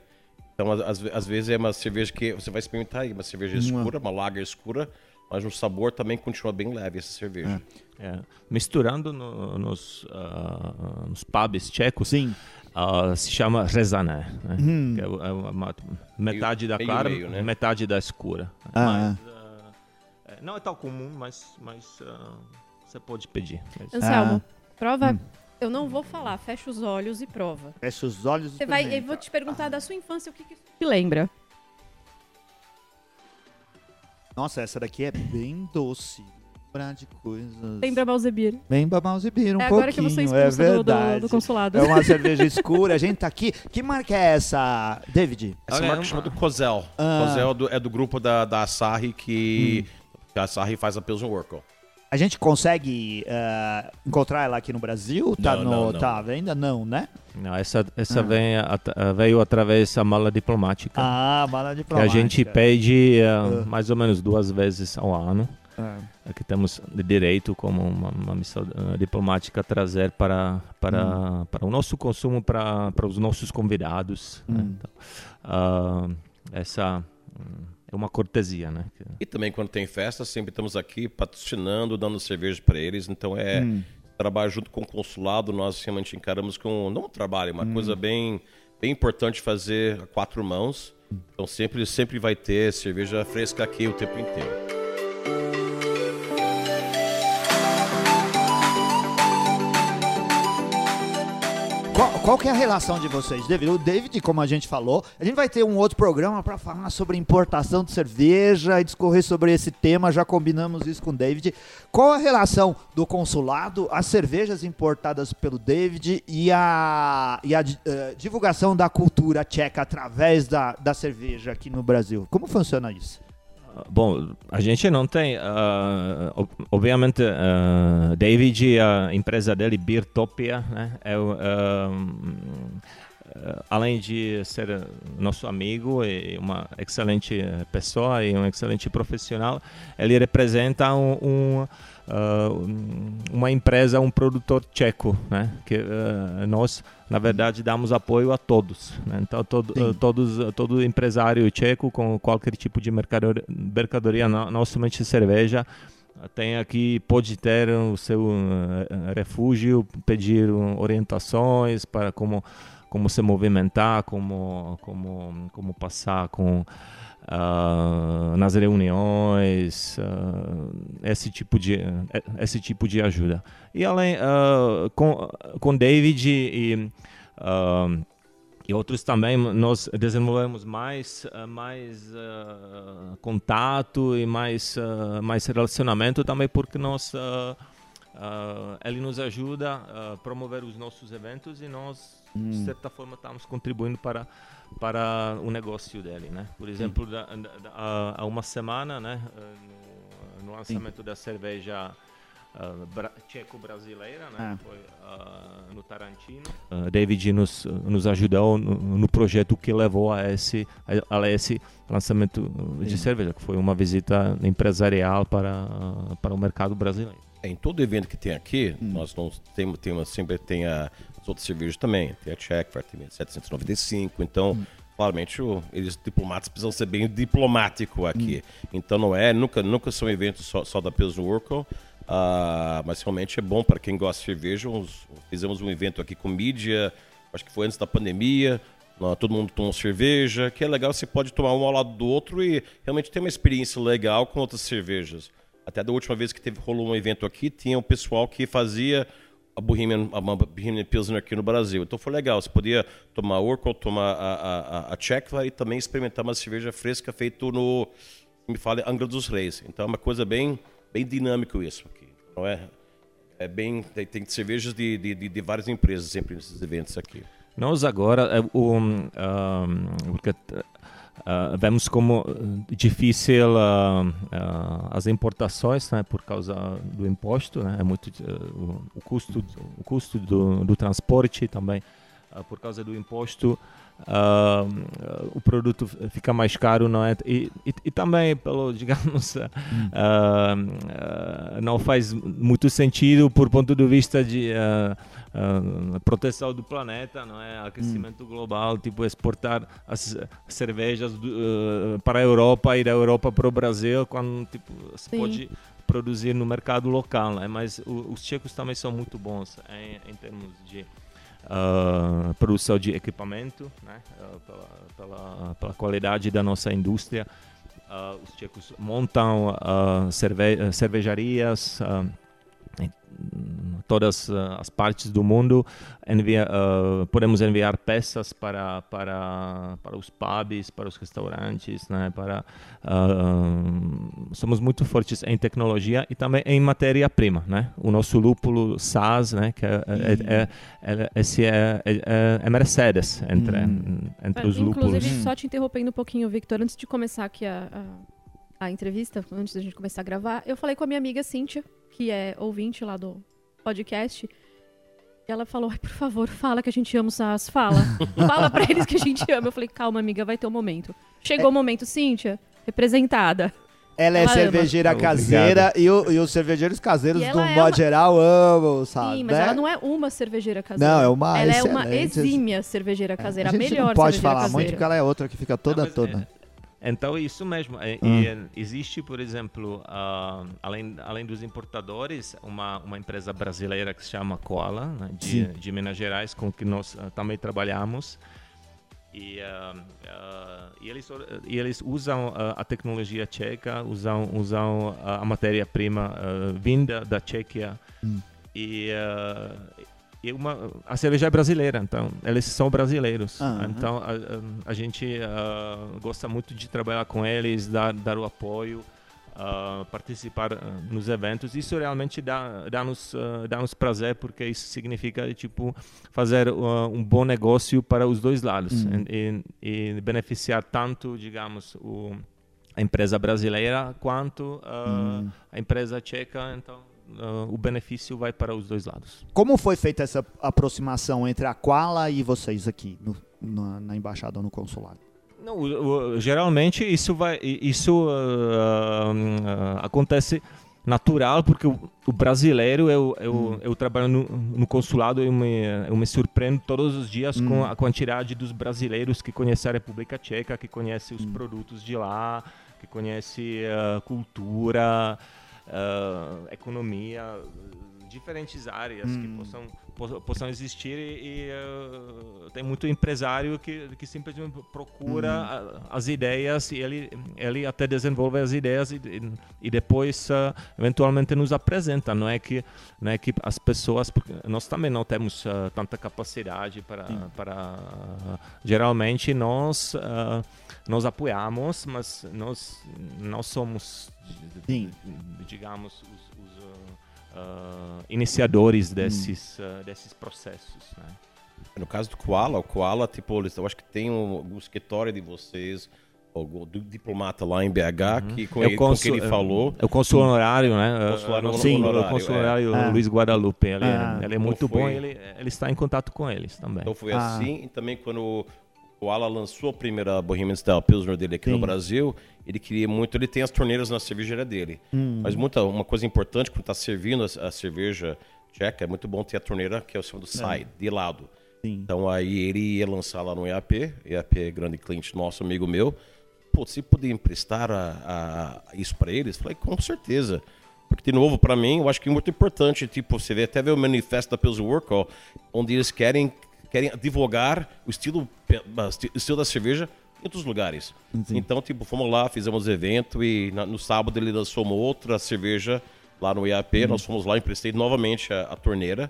Então, às, às, vezes é uma cerveja que você vai experimentar aí, uma cerveja escura, uma lager escura, mas o sabor também continua bem leve essa cerveja. É. É. Misturando no, nos, uh, nos pubs tchecos, Sim. Uh, se chama rezané, né? hum. é uma, metade meio, da clara, meio, né? metade da escura. Ah, mas, uh, não é tão comum, mas, mas você pode pedir. Anselmo, ah. prova hum. Eu não vou falar, fecha os olhos e prova. Fecha os olhos e Você vai, Eu vou te perguntar da sua infância o que, que isso te lembra. Nossa, essa daqui é bem doce. Lembrar de coisas. Lembra Malzebir. Lembra Malzebir um é agora pouquinho. que você é verdade. Do, do, consulado. É uma cerveja escura. A gente tá aqui. Que marca é essa, David? Essa Olha, marca é chama Cozel. Ah. Cozel é do, é do grupo da, da Asahi que, hum. que a Asahi faz a Pilsen Workle. A gente consegue uh, encontrar ela aqui no Brasil? Tá, não, no, não, não. tá ainda não, né? Não, essa, essa ah. vem, at, veio através da mala diplomática. Ah, mala diplomática. Que a gente pede uh, uh. mais ou menos duas vezes ao ano. Aqui temos direito como uma, uma missão diplomática trazer para para, hum. para o nosso consumo para, para os nossos convidados. Né? Hum. Né? Então, essa hum, é uma cortesia, né? E também quando tem festa, sempre estamos aqui patrocinando, dando cerveja para eles. Então é hum. trabalho junto com o consulado, nós realmente encaramos com não um trabalho, uma hum. coisa bem bem importante fazer a quatro mãos. Então sempre sempre vai ter cerveja fresca aqui o tempo inteiro. Qual, qual que é a relação de vocês, David? O David, como a gente falou, a gente vai ter um outro programa para falar sobre importação de cerveja e discorrer sobre esse tema. Já combinamos isso com o David. Qual a relação do consulado, as cervejas importadas pelo David e a, e a uh, divulgação da cultura tcheca através da, da cerveja aqui no Brasil? Como funciona isso? Bom, a gente não tem, uh, obviamente, uh, David e a empresa dele, Beertopia, né, é, uh, além de ser nosso amigo e uma excelente pessoa e um excelente profissional, ele representa um, um uh, uma empresa, um produtor tcheco, né? Que uh, nós, na verdade, damos apoio a todos. Né? Então, todo, todos, todo empresário tcheco com qualquer tipo de mercadoria, mercadoria não, não somente cerveja, tem aqui pode ter o seu refúgio, pedir orientações para como como se movimentar, como como como passar com uh, nas reuniões, uh, esse tipo de esse tipo de ajuda. E além uh, com com David e e outros também nós desenvolvemos mais mais contato e mais mais relacionamento também porque nós uh, ele nos ajuda a promover os nossos eventos e nós hum. de certa forma estamos contribuindo para para o negócio dele, né? Por exemplo, da, da, há uma semana, né, no, no lançamento Sim. da cerveja uh, bra tcheco-brasileira, né, é. foi uh, no Tarantino. Uh, David nos, nos ajudou no, no, projeto que levou a esse, a, a esse lançamento de Sim. cerveja, que foi uma visita empresarial para, para o mercado brasileiro. Em todo evento que tem aqui, hum. nós não temos, temos sempre tem a as outras cervejas também. Tem a Czech, tem 795. Então, hum. claramente, o, eles diplomatas precisam ser bem diplomático aqui. Hum. Então, não é, nunca, nunca são eventos só, só da Pilsner Urkel. Uh, mas realmente é bom para quem gosta de cerveja. Uns, fizemos um evento aqui com mídia, acho que foi antes da pandemia. Todo mundo tomou cerveja, que é legal, você pode tomar um ao lado do outro e realmente ter uma experiência legal com outras cervejas. Até da última vez que teve, rolou um evento aqui, tinha um pessoal que fazia a Bohemian, a Bohemian Pilsner aqui no Brasil. Então foi legal, você podia tomar Urkel, tomar a, a, a e também experimentar uma cerveja fresca feita no, me fala, Angra dos Reis. Então é uma coisa bem, bem dinâmico isso aqui. Não é? É bem, tem, tem cervejas de, de, de, de várias empresas sempre nesses eventos aqui. Nós agora, um, um, porque Uh, vemos como difícil uh, uh, as importações, né, por causa do imposto, né, é muito o, o, custo, o custo do, do transporte também, por causa do imposto, o produto fica mais caro, não é? E, e, e também, pelo digamos, hum. não faz muito sentido por ponto de vista de uh, proteção do planeta, não é? Aquecimento hum. global, tipo exportar as cervejas do, uh, para a Europa e da Europa para o Brasil, quando tipo se Sim. pode produzir no mercado local, né? Mas o, os tchecos também são muito bons em, em termos de Uh, produção de equipamento, né, uh, pela, pela, pela, qualidade da nossa indústria. Uh, os tchecos montam cerve cervejarias, todas uh, as partes do mundo. Envia, uh, podemos enviar peças para, para, para os pubs, para os restaurantes, né? para, uh, somos muito fortes em tecnologia e também em matéria-prima. Né? O nosso lúpulo SAS, né? que é, é, é, é esse é, é, é, Mercedes entre, hum. entre os lúpulos. Inclusive, só te interrompendo um pouquinho, Victor, antes de começar aqui a, a, a entrevista, antes da gente começar a gravar, eu falei com a minha amiga Cíntia, que é ouvinte lá do podcast. E ela falou, por favor, fala que a gente ama o SAS, fala. fala pra eles que a gente ama. Eu falei, calma, amiga, vai ter um momento. Chegou é... o momento, Cíntia, representada. Ela, é ela é cervejeira ama. caseira e, o, e, os cervejeiros caseiros, do modo uma... geral, amam, sabe? Sim, mas né? ela não é uma cervejeira caseira. Não, é uma Ela excelente. é uma exímia cervejeira caseira, é. a, a melhor não pode falar caseira. muito porque ela é outra que fica toda, não, toda. É, então, isso mesmo. E, hum. existe, por exemplo, uh, além, além dos importadores, uma, uma empresa brasileira que se chama Koala, né, de, de Minas Gerais, com que nós uh, também trabalhamos. E, uh, e, eles, e eles usam a tecnologia tcheca, usam, usam a matéria-prima vinda da Tchequia. Hum. E uma, a cerveja é brasileira, então eles são brasileiros. Aham. Então a, a- a gente ah, gosta muito de trabalhar com eles, dar, dar o apoio, ah, participar ah, nos eventos. Isso realmente dá, dá, nos, dá nos prazer, porque isso significa tipo fazer um bom negócio para os dois lados Uhum. e, e- e beneficiar tanto, digamos, o, a empresa brasileira quanto ah, Hum. a empresa tcheca. Então ah, o benefício vai para os dois lados. Como foi feita essa aproximação entre a Quala e vocês aqui no- na, na embaixada ou no consulado? Não, o- o- geralmente isso vai, isso ah, ah, acontece natural porque o, o brasileiro eu, eu, eu trabalho no, no consulado eu me, eu me surpreendo todos os dias com a quantidade dos brasileiros que conhecem a República Tcheca, que conhecem os produtos de lá, que conhecem a cultura, ah, economia, diferentes áreas que possam, po- possam existir e, e, ah, tem muito empresário que, que simplesmente procura a- as ideias e ele, ele até desenvolve as ideias e, e- depois ah, eventualmente nos apresenta. Não é que não é que as pessoas porque nós também não temos ah, tanta capacidade para para ah, geralmente nós nós apoiamos, mas nós não somos Sim. digamos os, os, ah, ah, iniciadores desses ah, desses processos, né? No caso do Koala, o Koala, tipo, eu acho que tem um, um escritório de vocês, algum do diplomata lá em BH, que com, É o ele, com consul- que ele falou. É o consul honorário, né? Consul É, o honorário, o consul é. honorário Ah. Luiz Guadalupe. Ele, Ah. ele é muito Então bom foi- e ele, ele está em contato com eles também. Então foi Ah. assim. E também quando o Koala lançou a primeira Bohemian Style Pilsner dele aqui Sim. no Brasil, ele queria muito. Ele tem as torneiras na cervejaria dele. Hum. Mas muita, uma coisa importante quando está servindo a, a cerveja tcheca, é muito bom ter a torneira que é o seu do side, de lado. Sim. Então aí ele ia lançar lá no EAP, EAP é grande cliente nosso, amigo meu. Pô, se podia emprestar a, a- isso para eles? Falei, com certeza. Porque, de novo, para mim, eu acho que é muito importante, tipo, você vê até ver o manifesto da Pills Work, ó, onde eles querem, querem divulgar o estilo, o estilo da cerveja em outros lugares. Então, tipo, fomos lá, fizemos evento e na- no sábado ele lançou uma outra cerveja lá no EAP, nós fomos lá, emprestei novamente a, a torneira.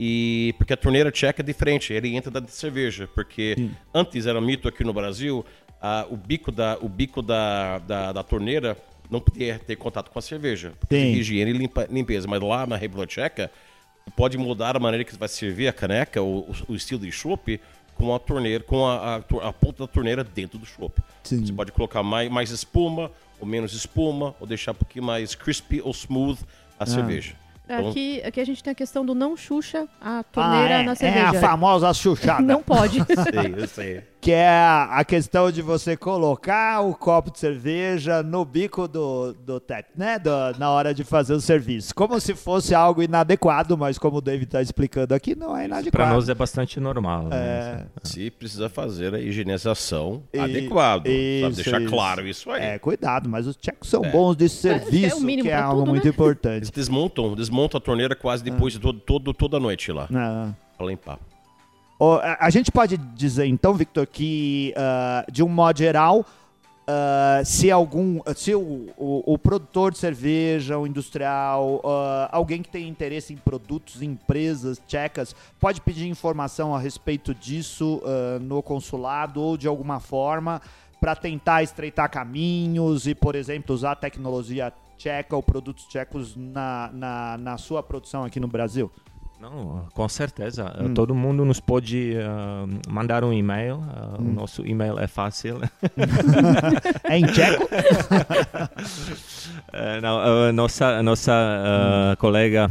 E porque a torneira tcheca é diferente, ele entra da cerveja, porque antes era mito aqui no Brasil, ah, o bico da o bico da, da, da torneira não podia ter contato com a cerveja, porque Sim. higiene e limpa- limpeza, mas lá na República Tcheca pode mudar a maneira que você vai servir a caneca, o, o- estilo de chopp com a torneira, com a, a, a ponta da torneira dentro do chopp. Sim. Você pode colocar mais, mais espuma ou menos espuma, ou deixar um pouquinho mais crispy ou smooth a cerveja. Então, Aqui, aqui a gente tem a questão do não xuxa a Ah, torneira é, na é cerveja. a famosa chuchada. Não pode. sei, eu sei. Que é a, a questão de você colocar o copo de cerveja no bico do, do tap, né? Do- na hora de fazer o serviço. Como se fosse algo inadequado, mas como o David está explicando aqui, não é Para inadequado. nós é bastante normal. né? É, Se precisa fazer a higienização E- adequada. Deixar isso. claro isso aí. é, cuidado, mas os tchecos são É. bons de é serviço, o mínimo que é pra algo tudo, muito né? Eles importante. desmontam, desmontam a torneira quase depois de todo, todo, toda a noite lá, Ah. pra limpar. A gente pode dizer então, Victor, que ah, de um modo geral, ah, se algum, se o, o- o produtor de cerveja, o industrial, ah, alguém que tem interesse em produtos, em empresas tchecas, pode pedir informação a respeito disso no consulado ou de alguma forma para tentar estreitar caminhos e, por exemplo, usar tecnologia tcheca ou produtos tchecos na, na, na sua produção aqui no Brasil? Não, com certeza. Hum. Todo mundo nos pode ah, mandar um e-mail. ah, Hum. O nosso e-mail é fácil. É em tcheco? Eh, não, a nossa nossa ah, colega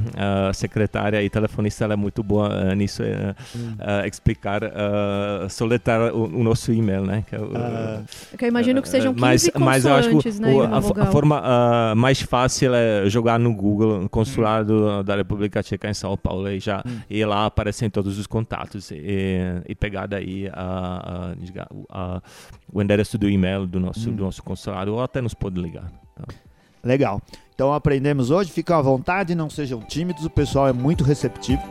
secretária e telefonista ela é muito boa nisso, eh, ah, explicar, uh, soletrar o, o nosso e-mail, né? Que é Ah. Que eu imagino que sejam 15 mas, mas eu acho que né? o- a, a forma mais fácil é jogar no Google consulado da República Tcheca em São Paulo e já e lá aparecem todos os contatos e, e pegar daí a, a, a- o endereço do e-mail do nosso do nosso consulado ou até nos pode ligar. Então, Legal. Então aprendemos hoje, fiquem à vontade, não sejam tímidos, o pessoal é muito receptivo.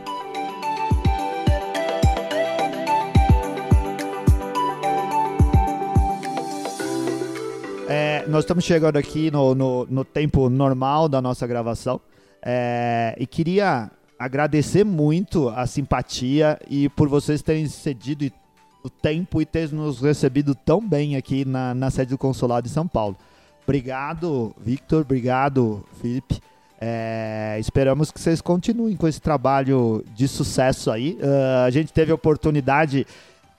É, nós estamos chegando aqui no, no, no tempo normal da nossa gravação é, e queria agradecer muito a simpatia e por vocês terem cedido o tempo e terem nos recebido tão bem aqui na, na sede do Consulado de São Paulo. Obrigado, Victor. Obrigado, Felipe. É, esperamos que vocês continuem com esse trabalho de sucesso aí. Uh, a gente teve a oportunidade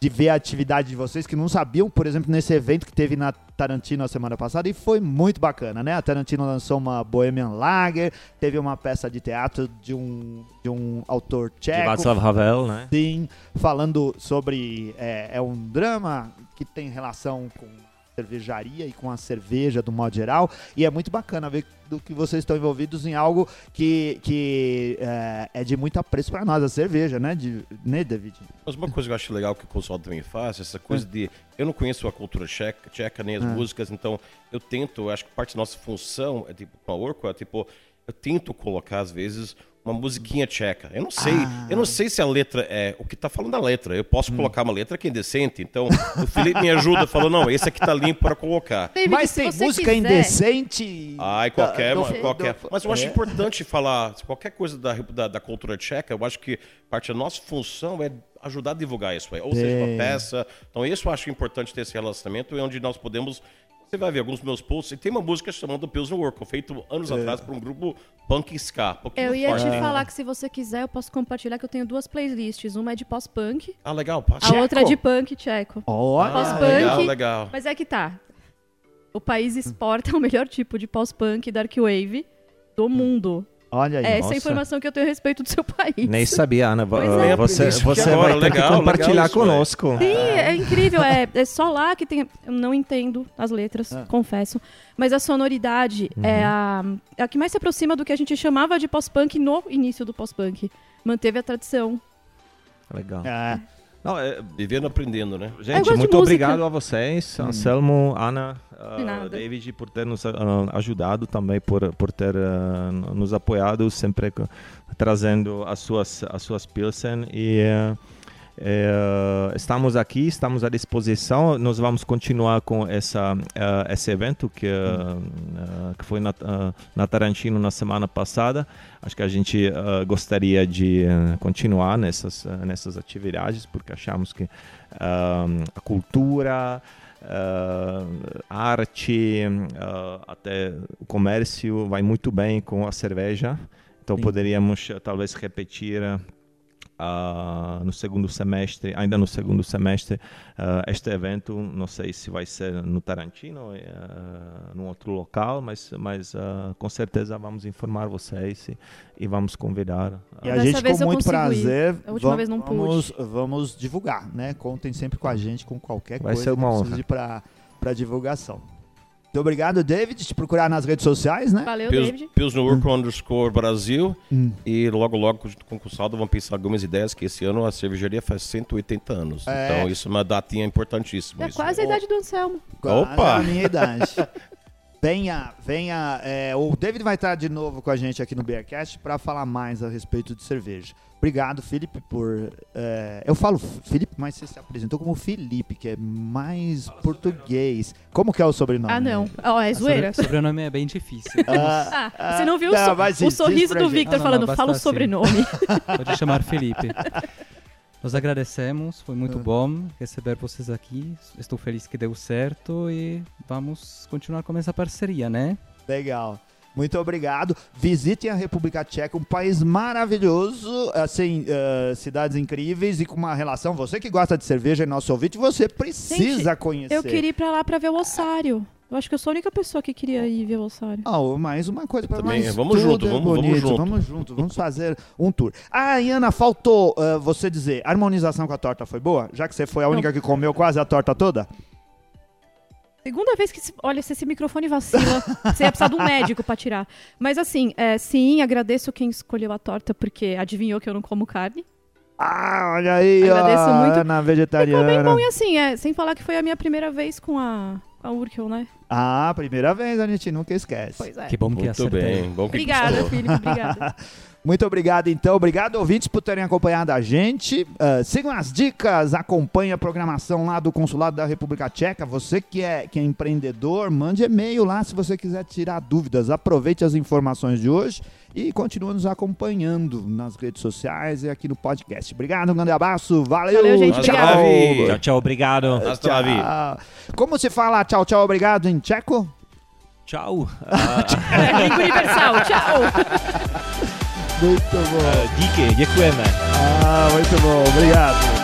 de ver a atividade de vocês que não sabiam, por exemplo, nesse evento que teve na Tarantino a semana passada e foi muito bacana, né? A Tarantino lançou uma Bohemian Lager, teve uma peça de teatro de um, de um autor tcheco. De Václav Havel, né? Sim, falando sobre. É, é um drama que tem relação com cervejaria e com a cerveja do modo geral. E é muito bacana ver do que vocês estão envolvidos em algo que, que é, é de muito apreço para nós, a cerveja, né, de, né, David? Mas uma coisa que eu acho legal que o pessoal também faz, essa coisa é. de. Eu não conheço a cultura tcheca, tcheca nem as é. músicas, então eu tento, eu acho que parte da nossa função é tipo, com a Orco, é tipo, eu tento colocar às vezes uma musiquinha tcheca. Eu não sei, ah. eu não sei se a letra é o que está falando da letra. Eu posso hum. colocar uma letra que é indecente. Então, o Felipe me ajuda, falou: "Não, esse aqui tá limpo para colocar". David, Mas tem música quiser. indecente. Ai, qualquer, do, qualquer. Do, Mas eu acho é. importante falar qualquer coisa da, da, da, cultura tcheca. Eu acho que parte da nossa função é ajudar a divulgar isso aí, ou seja, uma peça. Então, isso eu acho importante ter esse relacionamento, é onde nós podemos você vai ver alguns meus posts e tem uma música chamada Pilsner Work, feito anos é. atrás por um grupo punk ska. Eu ia forte. te falar que se você quiser, eu posso compartilhar que eu tenho duas playlists. Uma é de pós-punk. Ah, legal. A tcheco. outra é de punk tcheco. Olha. Pós-punk. Legal, legal. Mas é que tá. O país exporta o melhor tipo de pós-punk dark wave do mundo. Olha aí. Essa nossa. é a informação que eu tenho a respeito do seu país. Nem sabia, Ana. É. Você, você vai ter legal, que compartilhar conosco. Sim, é incrível. É, é só lá que tem. Eu não entendo as letras, é. confesso. Mas a sonoridade uhum. é, a, é a que mais se aproxima do que a gente chamava de pós-punk no início do pós-punk. Manteve a tradição. Legal. É. Não, é, vivendo aprendendo, né? Gente, muito obrigado a vocês, hum. Anselmo, Ana, uh, David, por ter nos uh, ajudado também, por, por ter uh, nos apoiado, sempre trazendo as suas, as suas Pilsen. E é, estamos aqui, estamos à disposição. Nós vamos continuar com essa, uh, esse evento que, uh, que foi na, uh, na Tarantino na semana passada. Acho que a gente gostaria de continuar nessas, nessas atividades, porque achamos que a cultura, a arte, até o comércio vai muito bem com a cerveja. Então Sim. poderíamos talvez repetir uh, no segundo semestre, ainda no segundo semestre, uh, este evento, não sei se vai ser no Tarantino, uh, num outro local, mas, mas uh, com certeza vamos informar vocês e, e vamos convidar. E a gente, com muito prazer, vamos, vamos, vamos, divulgar, né? Contem sempre com a gente, com qualquer vai coisa ser uma que precise para divulgação. Muito obrigado, David. Te procurar nas redes sociais, né? Valeu, Pils, David. Pilsnerwork hum. underscore Brasil. Hum. E logo, logo, com o Concursado, vamos pensar algumas ideias, que esse ano a cervejaria faz 180 anos. É. Então, isso é uma datinha importantíssima. É isso. quase a idade do Anselmo. Opa! a minha idade. venha, venha. É, o David vai estar de novo com a gente aqui no Beercast para falar mais a respeito de cerveja. Obrigado, Felipe, por. É, eu falo Felipe, mas você se apresentou como Felipe, que é mais português. Como que é o sobrenome? Ah, não. Oh, é zoeira. O sobrenome é bem difícil. ah, ah, você não viu não, o, so o sorriso do Victor não, falando, fala o sobrenome. Pode chamar Felipe. Nós agradecemos, foi muito ah. bom receber vocês aqui. Estou feliz que deu certo e vamos continuar com essa parceria, né? Legal. Muito obrigado. Visitem a República Tcheca, um país maravilhoso, assim, uh, cidades incríveis e com uma relação. Você que gosta de cerveja e nosso ouvinte, você precisa Gente, conhecer. Eu queria ir para lá para ver o ossário. Eu acho que eu sou a única pessoa que queria ir ver o ossário. Oh, mais uma coisa para mais Vamos junto, é vamos, vamos junto. Vamos junto, vamos fazer um tour. Ah, Iana, faltou uh, você dizer, a harmonização com a torta foi boa? Já que você foi a única Não. que comeu quase a torta toda? Segunda vez que. Olha, se esse microfone vacila, você ia precisar de um médico para tirar. Mas assim, é, sim, agradeço quem escolheu a torta, porque adivinhou que eu não como carne. Ah, olha aí, Agradeço ó, muito. na vegetariana. Ficou bem bom e assim, é, sem falar que foi a minha primeira vez com a, a Urkel, né? Ah, primeira vez, a gente nunca esquece. Pois é. Que bom que Muito bem, bom que Obrigada, Felipe, obrigada. Muito obrigado, então. Obrigado, ouvintes, por terem acompanhado a gente. Uh, sigam as dicas, acompanhe a programação lá do Consulado da República Tcheca. Você que é, que é empreendedor, mande e-mail lá se você quiser tirar dúvidas. Aproveite as informações de hoje e continue nos acompanhando nas redes sociais e aqui no podcast. Obrigado, um grande abraço. Valeu, Valeu gente. tchau. Obrigado. Tchau, tchau, obrigado. Tchau. Como se fala tchau, tchau, obrigado em tcheco? Tchau. É, língua universal. Tchau. Muito bom. Díky, děkujeme. Ah, muito bom. Obrigado.